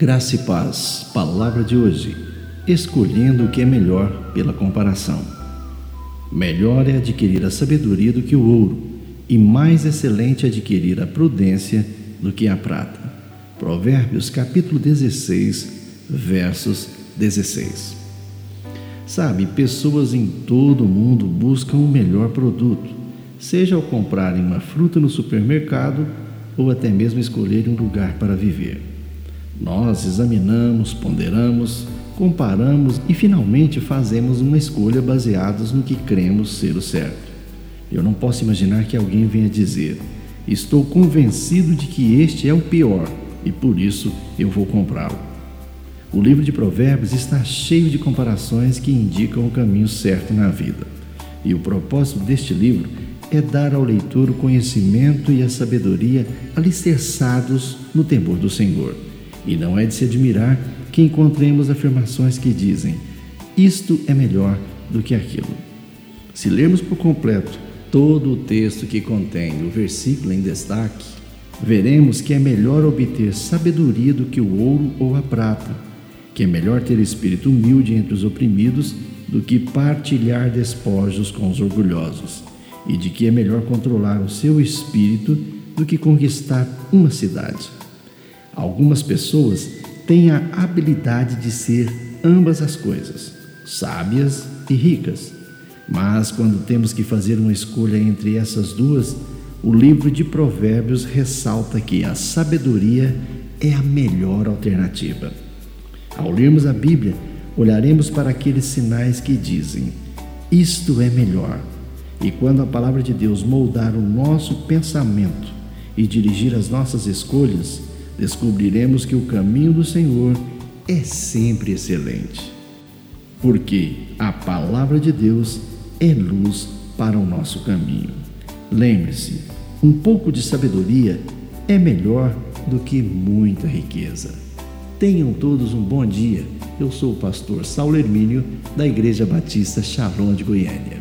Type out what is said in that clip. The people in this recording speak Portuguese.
Graça e paz, palavra de hoje. Escolhendo o que é melhor pela comparação. Melhor é adquirir a sabedoria do que o ouro, e mais excelente adquirir a prudência do que a prata. Provérbios capítulo 16, versos 16. Sabe, pessoas em todo o mundo buscam o melhor produto, seja ao comprarem uma fruta no supermercado ou até mesmo escolherem um lugar para viver. Nós examinamos, ponderamos, comparamos e finalmente fazemos uma escolha baseados no que cremos ser o certo. Eu não posso imaginar que alguém venha dizer: Estou convencido de que este é o pior e por isso eu vou comprá-lo. O livro de Provérbios está cheio de comparações que indicam o caminho certo na vida. E o propósito deste livro é dar ao leitor o conhecimento e a sabedoria alicerçados no temor do Senhor. E não é de se admirar que encontremos afirmações que dizem: isto é melhor do que aquilo. Se lermos por completo todo o texto que contém o versículo em destaque, veremos que é melhor obter sabedoria do que o ouro ou a prata, que é melhor ter espírito humilde entre os oprimidos do que partilhar despojos com os orgulhosos, e de que é melhor controlar o seu espírito do que conquistar uma cidade. Algumas pessoas têm a habilidade de ser ambas as coisas, sábias e ricas. Mas quando temos que fazer uma escolha entre essas duas, o livro de Provérbios ressalta que a sabedoria é a melhor alternativa. Ao lermos a Bíblia, olharemos para aqueles sinais que dizem: Isto é melhor. E quando a palavra de Deus moldar o nosso pensamento e dirigir as nossas escolhas, descobriremos que o caminho do Senhor é sempre excelente. Porque a palavra de Deus é luz para o nosso caminho. Lembre-se, um pouco de sabedoria é melhor do que muita riqueza. Tenham todos um bom dia. Eu sou o pastor Saulo Hermínio, da Igreja Batista Shalom de Goiânia.